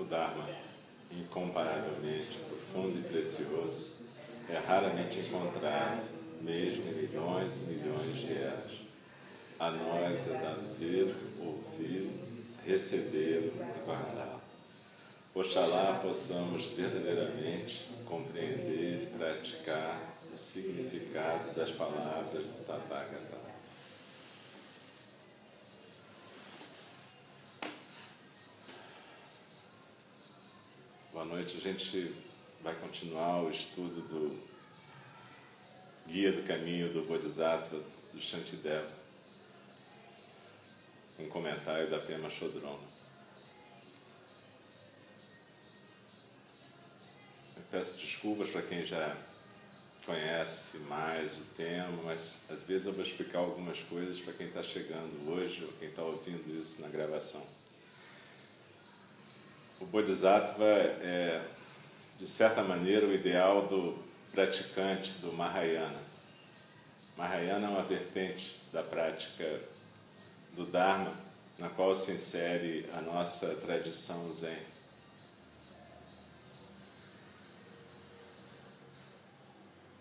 o Dharma, incomparavelmente profundo e precioso, é raramente encontrado, mesmo em milhões e milhões de eras. A nós é dado ver, ouvir, receber e guardar. Oxalá possamos verdadeiramente compreender e praticar o significado das palavras do Tathagata. Boa noite. A gente vai continuar o estudo do Guia do Caminho do Bodhisattva do Shantideva, um comentário da Pema Chodrona. Eu peço desculpas para quem já conhece mais o tema, mas às vezes eu vou explicar algumas coisas para quem está chegando hoje ou quem está ouvindo isso na gravação. O Bodhisattva é, de certa maneira, o ideal do praticante do Mahayana. Mahayana é uma vertente da prática do Dharma, na qual se insere a nossa tradição Zen.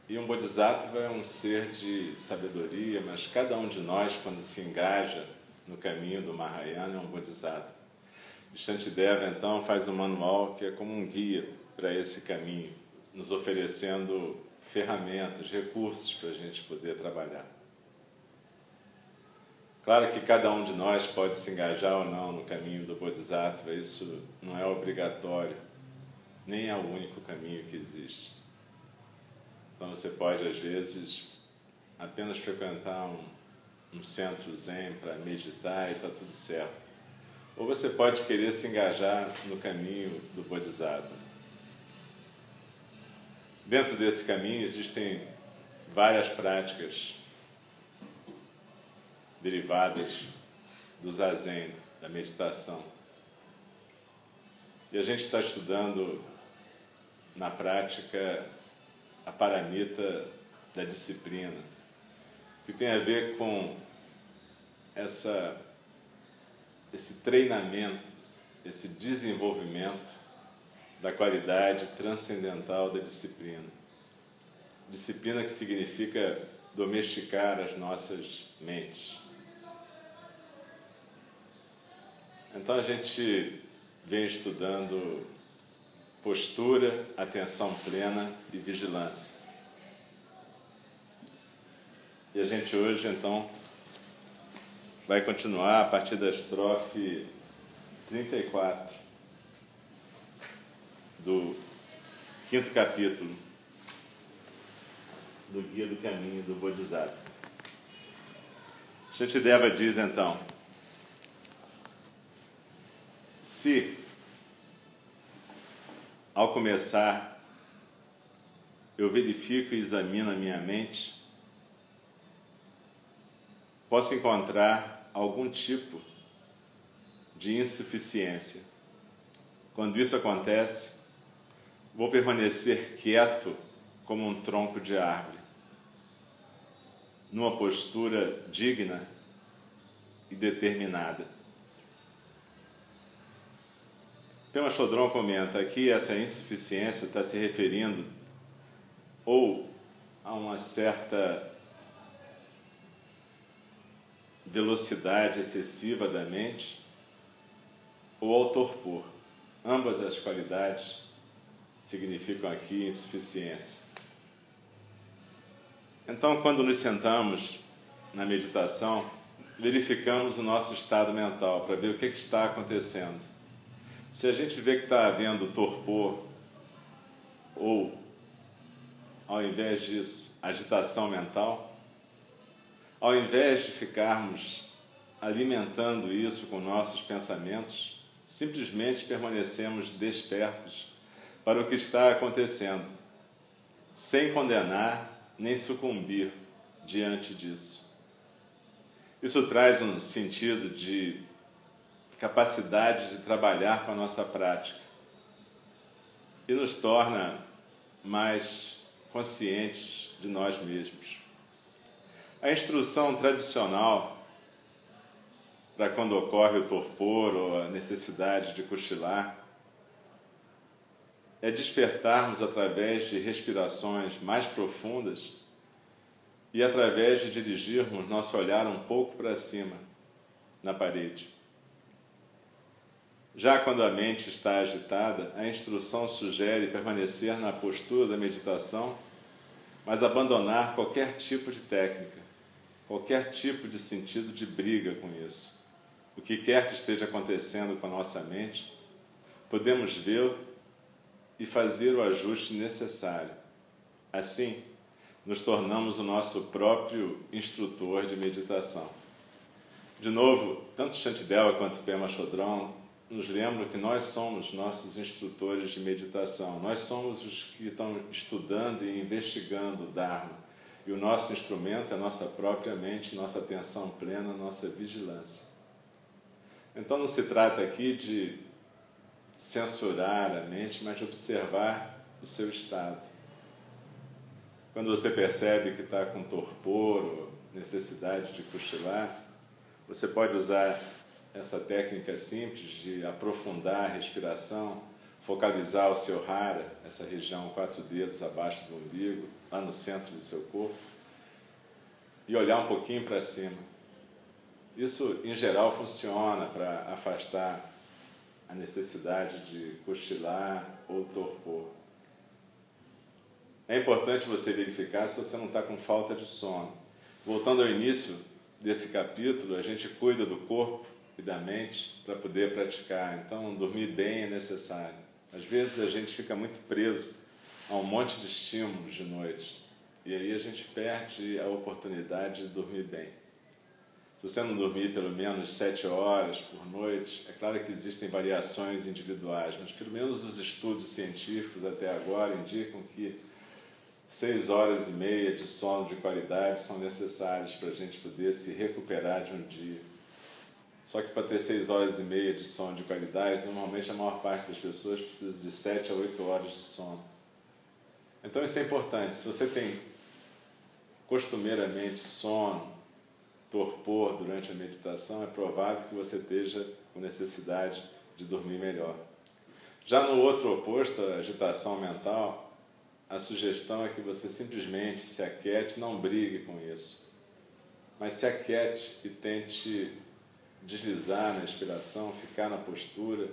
E um Bodhisattva é um ser de sabedoria, mas cada um de nós, quando se engaja no caminho do Mahayana, é um Bodhisattva. Shantideva, então, faz um manual que é como um guia para esse caminho, nos oferecendo ferramentas, recursos para a gente poder trabalhar. Claro que cada um de nós pode se engajar ou não no caminho do Bodhisattva, isso não é obrigatório, nem é o único caminho que existe. Então você pode, às vezes, apenas frequentar um, um centro zen para meditar e está tudo certo. Ou você pode querer se engajar no caminho do Bodhisattva. Dentro desse caminho existem várias práticas derivadas do zazen, da meditação. E a gente está estudando na prática a paramita da disciplina, que tem a ver com essa esse treinamento, esse desenvolvimento da qualidade transcendental da disciplina. Disciplina que significa domesticar as nossas mentes. Então a gente vem estudando postura, atenção plena e vigilância. E a gente hoje então vai continuar a partir da estrofe 34 do quinto capítulo do Guia do Caminho do Bodhisattva. Shantideva diz então: Se ao começar eu verifico e examino a minha mente, posso encontrar algum tipo de insuficiência. Quando isso acontece, vou permanecer quieto como um tronco de árvore, numa postura digna e determinada. Pema Chodron comenta que essa insuficiência está se referindo ou a uma certa velocidade excessiva da mente ou ao torpor. Ambas as qualidades significam aqui insuficiência. Então, quando nos sentamos na meditação, verificamos o nosso estado mental para ver o que, que está acontecendo. Se a gente vê que está havendo torpor ou, ao invés disso, agitação mental, ao invés de ficarmos alimentando isso com nossos pensamentos, simplesmente permanecemos despertos para o que está acontecendo, sem condenar nem sucumbir diante disso. Isso traz um sentido de capacidade de trabalhar com a nossa prática e nos torna mais conscientes de nós mesmos. A instrução tradicional para quando ocorre o torpor ou a necessidade de cochilar é despertarmos através de respirações mais profundas e através de dirigirmos nosso olhar um pouco para cima, na parede. Já quando a mente está agitada, a instrução sugere permanecer na postura da meditação, mas abandonar qualquer tipo de técnica, qualquer tipo de sentido de briga com isso. O que quer que esteja acontecendo com a nossa mente, podemos ver e fazer o ajuste necessário. Assim, nos tornamos o nosso próprio instrutor de meditação. De novo, tanto Shantideva quanto Pema Chodron nos lembram que nós somos nossos instrutores de meditação, nós somos os que estão estudando e investigando o Dharma. E o nosso instrumento é a nossa própria mente, nossa atenção plena, nossa vigilância. Então não se trata aqui de censurar a mente, mas de observar o seu estado. Quando você percebe que está com torpor ou necessidade de cochilar, você pode usar essa técnica simples de aprofundar a respiração, focalizar o seu hara, essa região quatro dedos abaixo do umbigo, lá no centro do seu corpo, e olhar um pouquinho para cima. Isso, em geral, funciona para afastar a necessidade de cochilar ou torpor. É importante você verificar se você não está com falta de sono. Voltando ao início desse capítulo, a gente cuida do corpo e da mente para poder praticar. Então, dormir bem é necessário. Às vezes a gente fica muito preso a um monte de estímulos de noite e aí a gente perde a oportunidade de dormir bem. Se você não dormir pelo menos sete horas por noite, é claro que existem variações individuais, mas pelo menos os estudos científicos até agora indicam que seis horas e meia de sono de qualidade são necessárias para a gente poder se recuperar de um dia. Só que para ter seis horas e meia de sono de qualidade, normalmente a maior parte das pessoas precisa de sete a oito horas de sono. Então isso é importante. Se você tem costumeiramente sono, torpor durante a meditação, é provável que você esteja com necessidade de dormir melhor. Já no outro oposto, a agitação mental, a sugestão é que você simplesmente se aquiete, não brigue com isso, mas se aquiete e tente deslizar na inspiração, ficar na postura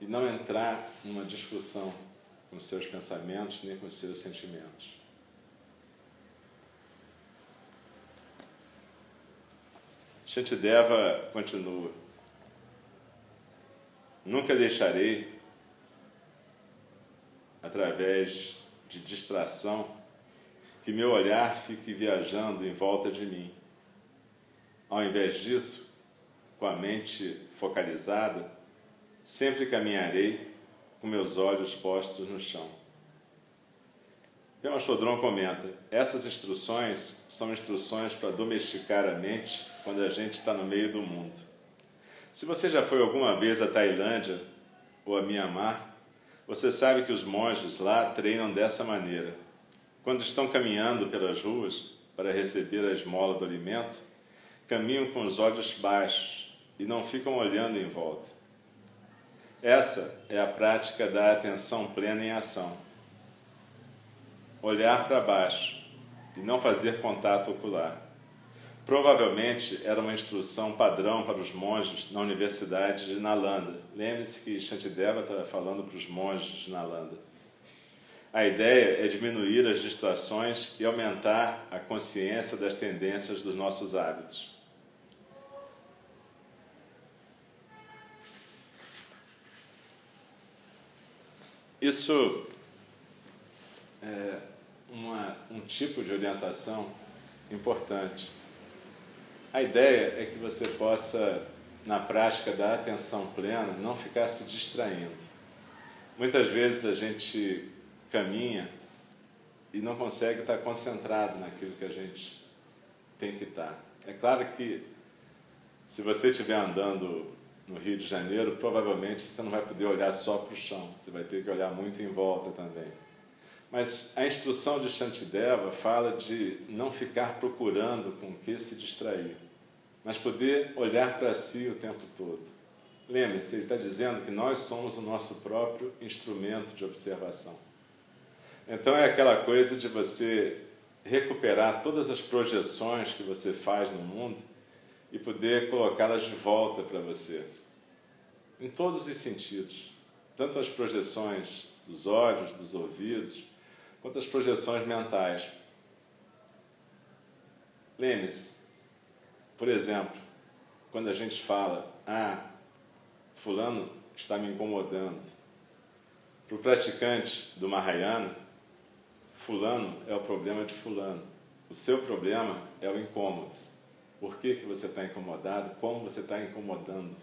e não entrar numa discussão com os seus pensamentos nem com os seus sentimentos. Shantideva continua: Nunca deixarei, através de distração, que meu olhar fique viajando em volta de mim ao invés disso, com a mente focalizada, sempre caminharei com meus olhos postos no chão. Pema Chodron comenta: essas instruções são instruções para domesticar a mente quando a gente está no meio do mundo. Se você já foi alguma vez à Tailândia ou a Mianmar, você sabe que os monges lá treinam dessa maneira. Quando estão caminhando pelas ruas para receber a esmola do alimento, caminham com os olhos baixos e não ficam olhando em volta. Essa é a prática da atenção plena em ação. Olhar para baixo e não fazer contato ocular. Provavelmente era uma instrução padrão para os monges na Universidade de Nalanda. Lembre-se que Shantideva estava falando para os monges de Nalanda. A ideia é diminuir as distrações e aumentar a consciência das tendências dos nossos hábitos. Isso é uma, um tipo de orientação importante. A ideia é que você possa, na prática da atenção plena, não ficar se distraindo. Muitas vezes a gente caminha e não consegue estar concentrado naquilo que a gente tem que estar. É claro que se você estiver andando no Rio de Janeiro, provavelmente você não vai poder olhar só para o chão, você vai ter que olhar muito em volta também. Mas a instrução de Shantideva fala de não ficar procurando com que se distrair, mas poder olhar para si o tempo todo. Lembre-se, ele está dizendo que nós somos o nosso próprio instrumento de observação. Então é aquela coisa de você recuperar todas as projeções que você faz no mundo e poder colocá-las de volta para você, em todos os sentidos, tanto as projeções dos olhos, dos ouvidos, quanto as projeções mentais. Lembre-se, por exemplo, quando a gente fala, ah, Fulano está me incomodando. Para o praticante do Mahayana, Fulano é o problema de Fulano. O seu problema é o incômodo. Por que, que você está incomodado? Como você está incomodando?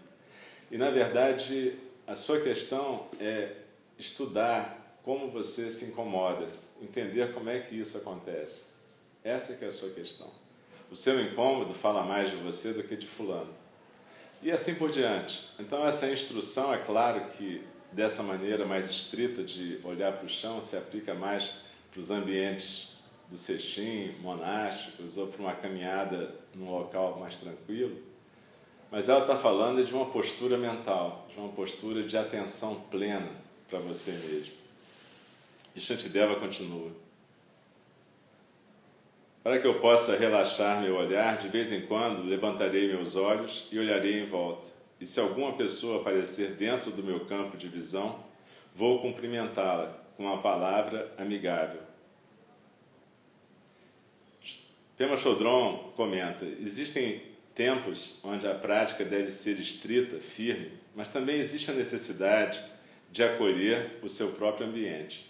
E, na verdade, a sua questão é estudar como você se incomoda, entender como é que isso acontece. Essa que é a sua questão. O seu incômodo fala mais de você do que de fulano. E assim por diante. Então, essa instrução, é claro que dessa maneira mais estrita de olhar para o chão, se aplica mais para os ambientes do cestim, monásticos, ou para uma caminhada num local mais tranquilo. Mas ela está falando de uma postura mental, de uma postura de atenção plena para você mesmo. E Shantideva continua. Para que eu possa relaxar meu olhar, de vez em quando levantarei meus olhos e olharei em volta. E se alguma pessoa aparecer dentro do meu campo de visão, vou cumprimentá-la com uma palavra amigável. Pema Chodron comenta: existem tempos onde a prática deve ser estrita, firme, mas também existe a necessidade de acolher o seu próprio ambiente.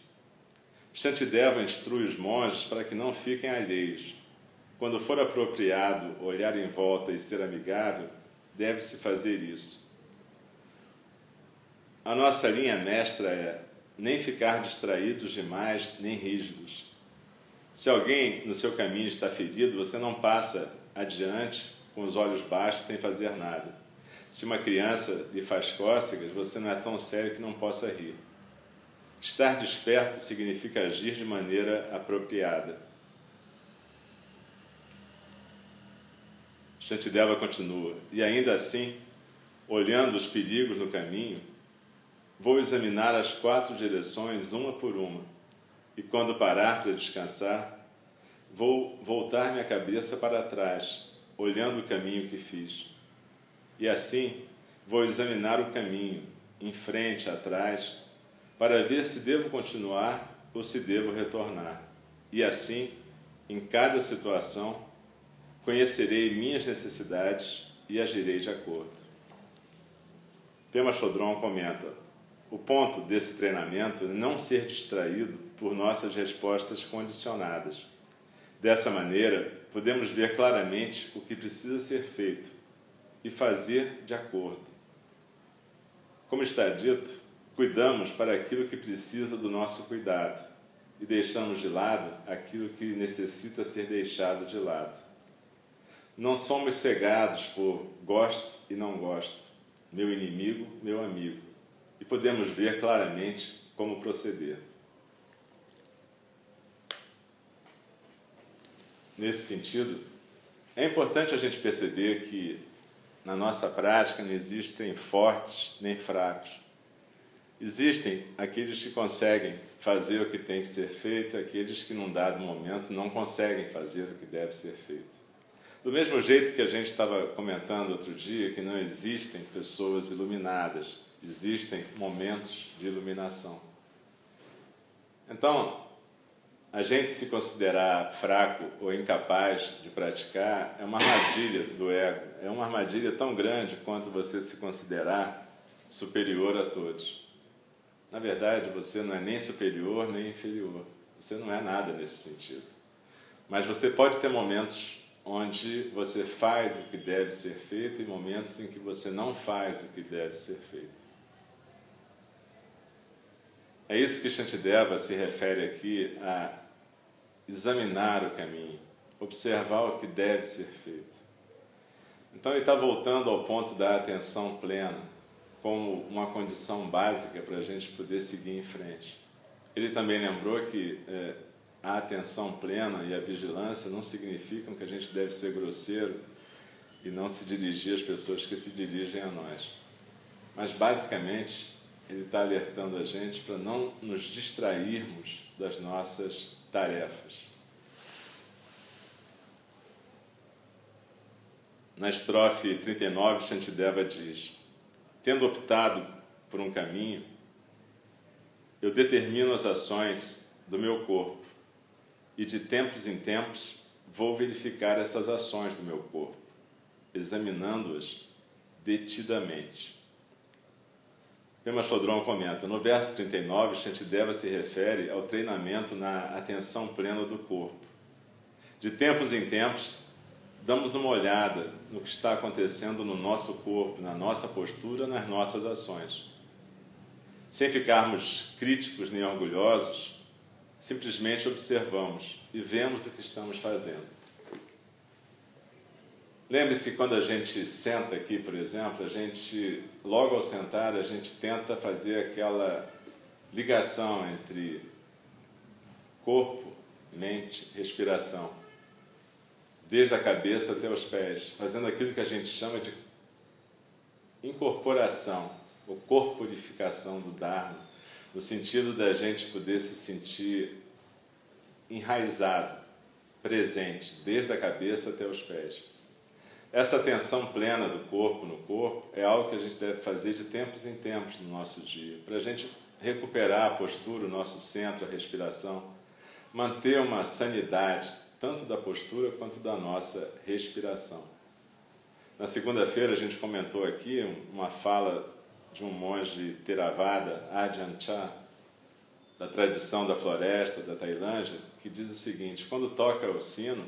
Shantideva instrui os monges para que não fiquem alheios. Quando for apropriado olhar em volta e ser amigável, deve-se fazer isso. A nossa linha mestra é nem ficar distraídos demais, nem rígidos. Se alguém no seu caminho está ferido, você não passa adiante com os olhos baixos sem fazer nada. Se uma criança lhe faz cócegas, você não é tão sério que não possa rir. Estar desperto significa agir de maneira apropriada. Shantideva continua: E ainda assim, olhando os perigos no caminho, vou examinar as quatro direções uma por uma, e quando parar para descansar, vou voltar minha cabeça para trás, olhando o caminho que fiz. E assim, vou examinar o caminho, em frente, atrás, para ver se devo continuar ou se devo retornar. E assim, em cada situação, conhecerei minhas necessidades e agirei de acordo. Tema Chodron comenta: o ponto desse treinamento é não ser distraído por nossas respostas condicionadas. Dessa maneira, podemos ver claramente o que precisa ser feito e fazer de acordo. Como está dito, Cuidamos para aquilo que precisa do nosso cuidado e deixamos de lado aquilo que necessita ser deixado de lado. Não somos cegados por gosto e não gosto, meu inimigo, meu amigo, e podemos ver claramente como proceder. Nesse sentido, é importante a gente perceber que na nossa prática não existem fortes nem fracos Existem aqueles que conseguem fazer o que tem que ser feito, aqueles que, num dado momento, não conseguem fazer o que deve ser feito. Do mesmo jeito que a gente estava comentando outro dia, que não existem pessoas iluminadas, existem momentos de iluminação. Então, a gente se considerar fraco ou incapaz de praticar é uma armadilha do ego, é uma armadilha tão grande quanto você se considerar superior a todos. Na verdade, você não é nem superior nem inferior. Você não é nada nesse sentido. Mas você pode ter momentos onde você faz o que deve ser feito e momentos em que você não faz o que deve ser feito. É isso que Shantideva se refere aqui a examinar o caminho, observar o que deve ser feito. Então ele está voltando ao ponto da atenção plena como uma condição básica para a gente poder seguir em frente. Ele também lembrou que é, a atenção plena e a vigilância não significam que a gente deve ser grosseiro e não se dirigir às pessoas que se dirigem a nós. Mas basicamente ele está alertando a gente para não nos distrairmos das nossas tarefas. Na estrofe 39, Shantideva diz: Tendo optado por um caminho, eu determino as ações do meu corpo e de tempos em tempos vou verificar essas ações do meu corpo, examinando-as detidamente. Pema Chodron comenta: no verso 39, Shantideva se refere ao treinamento na atenção plena do corpo. De tempos em tempos, damos uma olhada no que está acontecendo no nosso corpo, na nossa postura, nas nossas ações. Sem ficarmos críticos nem orgulhosos, simplesmente observamos e vemos o que estamos fazendo. Lembre-se quando a gente senta aqui, por exemplo, a gente logo ao sentar a gente tenta fazer aquela ligação entre corpo, mente, respiração, desde a cabeça até os pés, fazendo aquilo que a gente chama de incorporação, ou corporificação do Dharma, no sentido da gente poder se sentir enraizado, presente, desde a cabeça até os pés. Essa atenção plena do corpo no corpo é algo que a gente deve fazer de tempos em tempos no nosso dia, para a gente recuperar a postura, o nosso centro, a respiração, manter uma sanidade, tanto da postura quanto da nossa respiração. Na segunda-feira a gente comentou aqui uma fala de um monge Theravada, Ajahn Chah, da tradição da floresta da Tailândia, que diz o seguinte: quando toca o sino,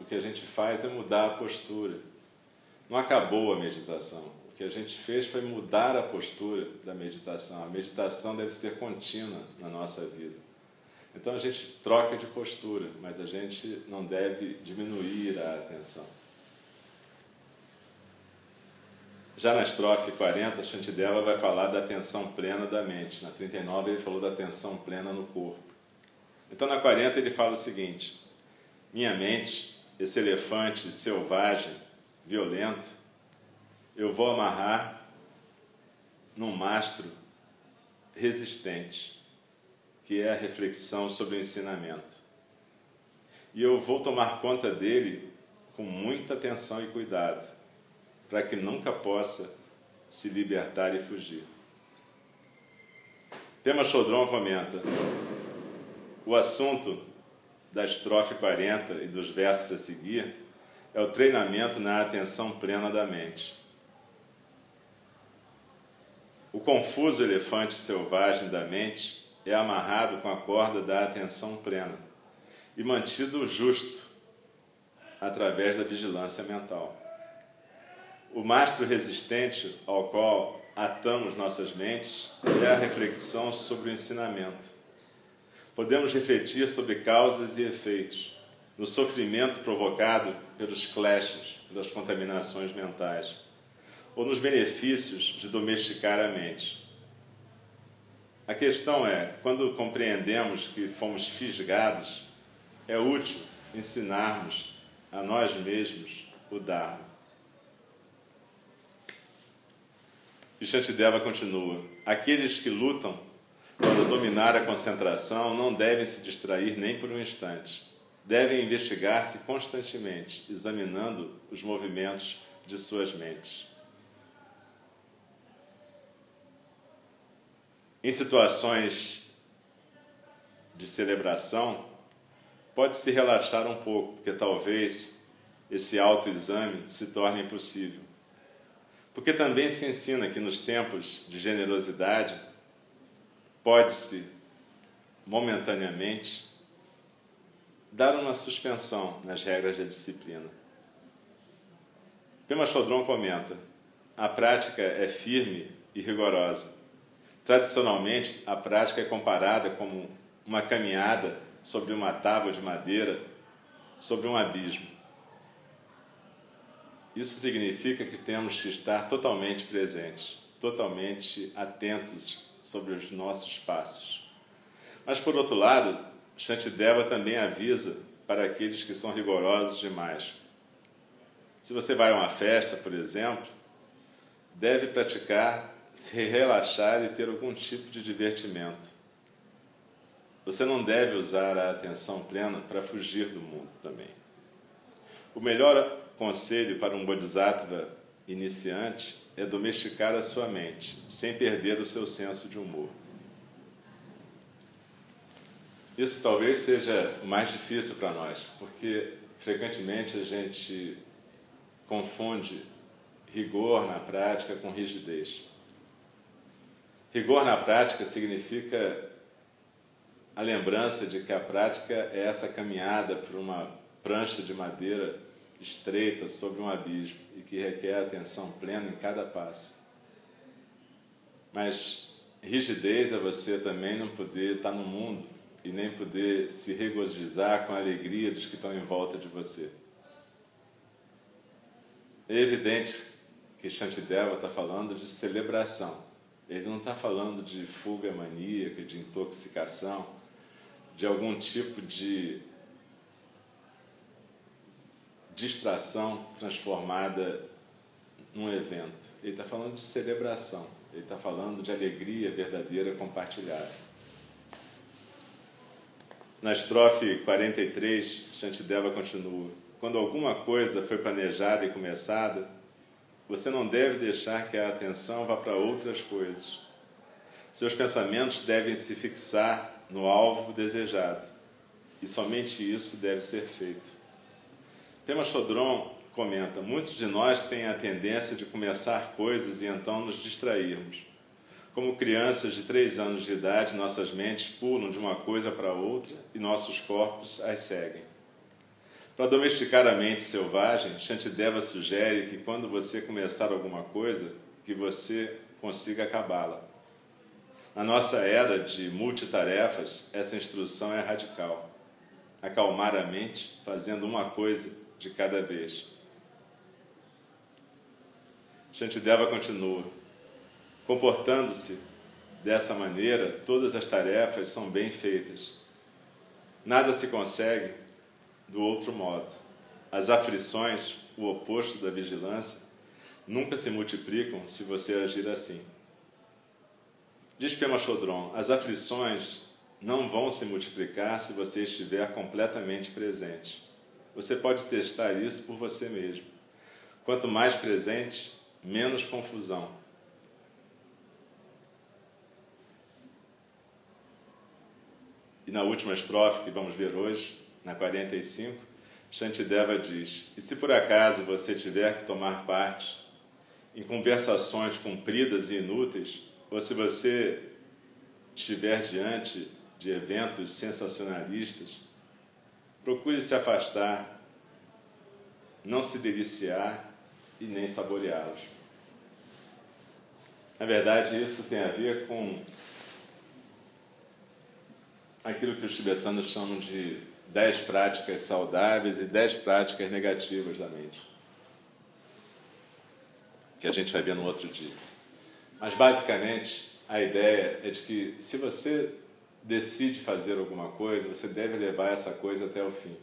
o que a gente faz é mudar a postura não acabou a meditação. O que a gente fez foi mudar a postura da meditação. A meditação deve ser contínua na nossa vida. Então a gente troca de postura, mas a gente não deve diminuir a atenção. Já na estrofe 40, Shantideva vai falar da atenção plena da mente. Na 39, ele falou da atenção plena no corpo. Então, na 40, ele fala o seguinte: Minha mente, esse elefante selvagem, violento, eu vou amarrar num mastro resistente, que é a reflexão sobre o ensinamento. E eu vou tomar conta dele com muita atenção e cuidado, para que nunca possa se libertar e fugir. Tema Chodron comenta: o assunto da estrofe 40 e dos versos a seguir é o treinamento na atenção plena da mente. O confuso elefante selvagem da mente é amarrado com a corda da atenção plena e mantido justo através da vigilância mental. O mastro resistente ao qual atamos nossas mentes é a reflexão sobre o ensinamento. Podemos refletir sobre causas e efeitos no sofrimento provocado pelos clashes, pelas contaminações mentais, ou nos benefícios de domesticar a mente. A questão é, quando compreendemos que fomos fisgados, é útil ensinarmos a nós mesmos o Dharma. E Shantideva continua: aqueles que lutam para dominar a concentração não devem se distrair nem por um instante devem investigar-se constantemente, examinando os movimentos de suas mentes. Em situações de celebração, pode-se relaxar um pouco, porque talvez esse autoexame se torne impossível. Porque também se ensina que nos tempos de generosidade, pode-se momentaneamente dar uma suspensão nas regras da disciplina. Pema Chodron comenta: a prática é firme e rigorosa. Tradicionalmente, a prática é comparada como uma caminhada sobre uma tábua de madeira sobre um abismo. Isso significa que temos que estar totalmente presentes, totalmente atentos sobre os nossos passos. Mas, por outro lado, Shantideva também avisa para aqueles que são rigorosos demais. Se você vai a uma festa, por exemplo, deve praticar se relaxar e ter algum tipo de divertimento. Você não deve usar a atenção plena para fugir do mundo também. O melhor conselho para um bodhisattva iniciante é domesticar a sua mente, sem perder o seu senso de humor. Isso talvez seja o mais difícil para nós, porque frequentemente a gente confunde rigor na prática com rigidez. Rigor na prática significa a lembrança de que a prática é essa caminhada por uma prancha de madeira estreita sobre um abismo e que requer atenção plena em cada passo. Mas rigidez é você também não poder estar no mundo e nem poder se regozijar com a alegria dos que estão em volta de você. É evidente que Shantideva está falando de celebração. Ele não está falando de fuga maníaca, de intoxicação, de algum tipo de distração transformada num evento. Ele está falando de celebração. Ele está falando de alegria verdadeira compartilhada. Na estrofe 43, Shantideva continua: Quando alguma coisa foi planejada e começada, você não deve deixar que a atenção vá para outras coisas. Seus pensamentos devem se fixar no alvo desejado, e somente isso deve ser feito. Pema Chodron comenta: Muitos de nós têm a tendência de começar coisas e então nos distrairmos. Como crianças de três anos de idade, nossas mentes pulam de uma coisa para outra e nossos corpos as seguem. Para domesticar a mente selvagem, Shantideva sugere que quando você começar alguma coisa, que você consiga acabá-la. Na nossa era de multitarefas, essa instrução é radical. Acalmar a mente fazendo uma coisa de cada vez. Shantideva continua: comportando-se dessa maneira, todas as tarefas são bem feitas. Nada se consegue do outro modo. As aflições, o oposto da vigilância, nunca se multiplicam se você agir assim. Diz Pema Chodron, as aflições não vão se multiplicar se você estiver completamente presente. Você pode testar isso por você mesmo. Quanto mais presente, menos confusão. E na última estrofe que vamos ver hoje, na 45, Shantideva diz: E se por acaso você tiver que tomar parte em conversações compridas e inúteis, ou se você estiver diante de eventos sensacionalistas, procure se afastar, não se deliciar e nem saboreá-los. Na verdade, isso tem a ver com aquilo que os tibetanos chamam de dez práticas saudáveis e dez práticas negativas da mente. Que a gente vai ver no outro dia. Mas basicamente a ideia é de que se você decide fazer alguma coisa, você deve levar essa coisa até o fim.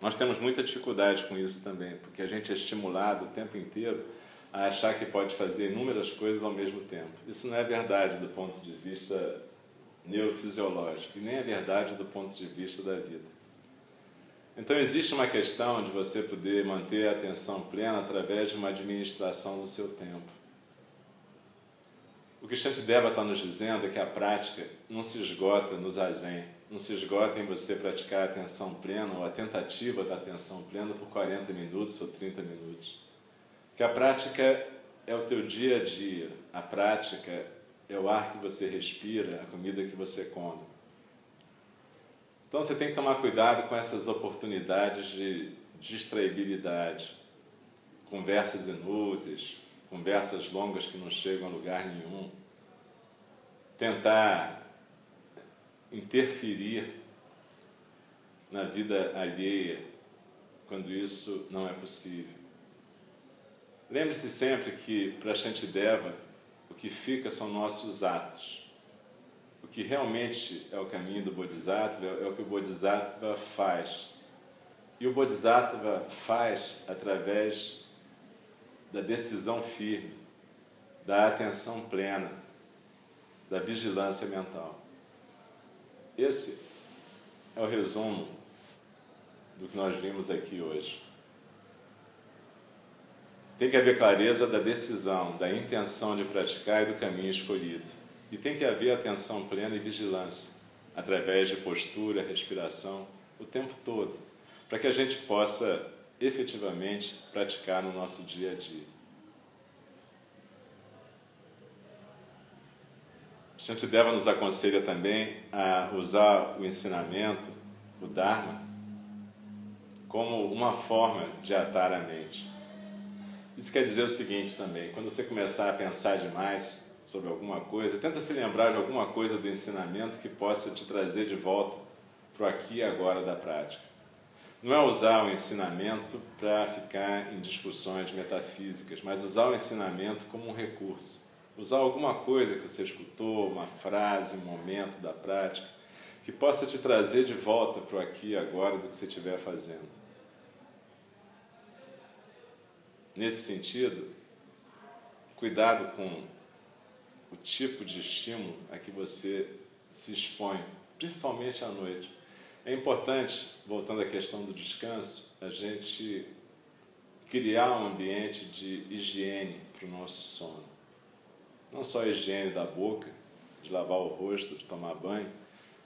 Nós temos muita dificuldade com isso também, porque a gente é estimulado o tempo inteiro a achar que pode fazer inúmeras coisas ao mesmo tempo. Isso não é verdade do ponto de vista neurofisiológico, e nem é verdade do ponto de vista da vida. Então, existe uma questão de você poder manter a atenção plena através de uma administração do seu tempo. O que Shantideva está nos dizendo é que a prática não se esgota no zazen, não se esgota em você praticar a atenção plena ou a tentativa da atenção plena por 40 minutos ou 30 minutos. Que a prática é o teu dia a dia, a prática é o ar que você respira, a comida que você come. Então você tem que tomar cuidado com essas oportunidades de distraibilidade, conversas inúteis, conversas longas que não chegam a lugar nenhum. Tentar interferir na vida alheia quando isso não é possível. Lembre-se sempre que para Shantideva o que fica são nossos atos. O que realmente é o caminho do Bodhisattva é o que o Bodhisattva faz. E o Bodhisattva faz através da decisão firme, da atenção plena, da vigilância mental. Esse é o resumo do que nós vimos aqui hoje. Tem que haver clareza da decisão, da intenção de praticar e do caminho escolhido. E tem que haver atenção plena e vigilância, através de postura, respiração, o tempo todo, para que a gente possa efetivamente praticar no nosso dia a dia. Shantideva nos aconselha também a usar o ensinamento, o Dharma, como uma forma de atar a mente. Isso quer dizer o seguinte também: quando você começar a pensar demais sobre alguma coisa, tenta se lembrar de alguma coisa do ensinamento que possa te trazer de volta para o aqui e agora da prática. Não é usar o ensinamento para ficar em discussões metafísicas, mas usar o ensinamento como um recurso usar alguma coisa que você escutou, uma frase, um momento da prática, que possa te trazer de volta para o aqui e agora do que você estiver fazendo. Nesse sentido, cuidado com o tipo de estímulo a que você se expõe, principalmente à noite. É importante, voltando à questão do descanso, a gente criar um ambiente de higiene para o nosso sono. Não só a higiene da boca, de lavar o rosto, de tomar banho,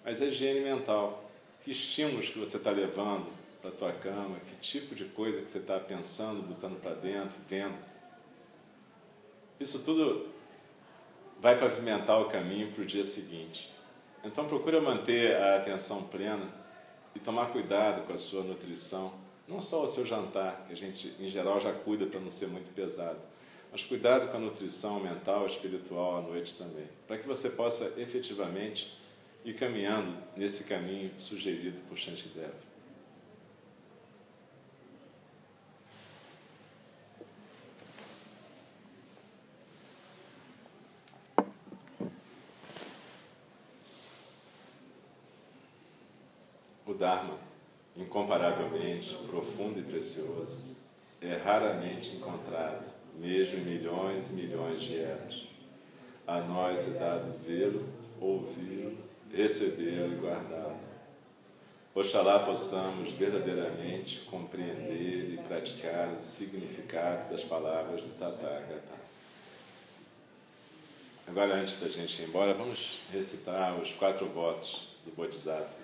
mas a higiene mental. Que estímulos que você está levando para tua cama, que tipo de coisa que você está pensando, botando para dentro, vendo. Isso tudo vai pavimentar o caminho para o dia seguinte. Então procura manter a atenção plena e tomar cuidado com a sua nutrição, não só o seu jantar, que a gente em geral já cuida para não ser muito pesado, mas cuidado com a nutrição mental espiritual à noite também, para que você possa efetivamente ir caminhando nesse caminho sugerido por Shantideva. Dharma, incomparavelmente profundo e precioso, é raramente encontrado mesmo em milhões e milhões de eras. A nós é dado vê-lo, ouvi-lo, recebê-lo e guardá-lo. Oxalá possamos verdadeiramente compreender e praticar o significado das palavras do Tathagata. Agora, antes da gente ir embora, vamos recitar os quatro votos do Bodhisattva.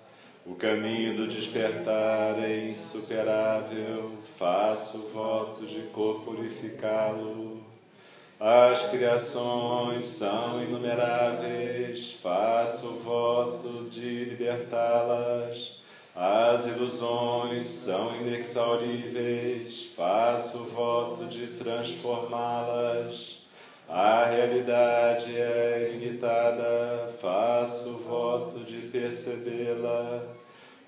O caminho do despertar é insuperável, faço voto de corporificá-lo. As criações são inumeráveis, faço voto de libertá-las. As ilusões são inexauríveis, faço voto de transformá-las. A realidade é ilimitada, faço voto de percebê-la.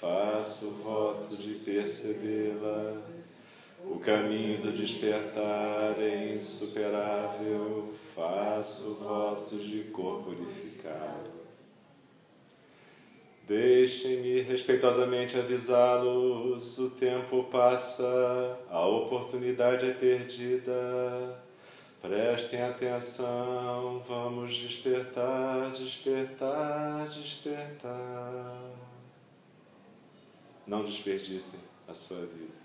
faço voto de percebê-la. O caminho do despertar é insuperável, faço voto de corporificá-lo. Deixem-me respeitosamente avisá-los: o tempo passa, a oportunidade é perdida. Prestem atenção, vamos despertar, despertar, despertar. Não desperdicem a sua vida.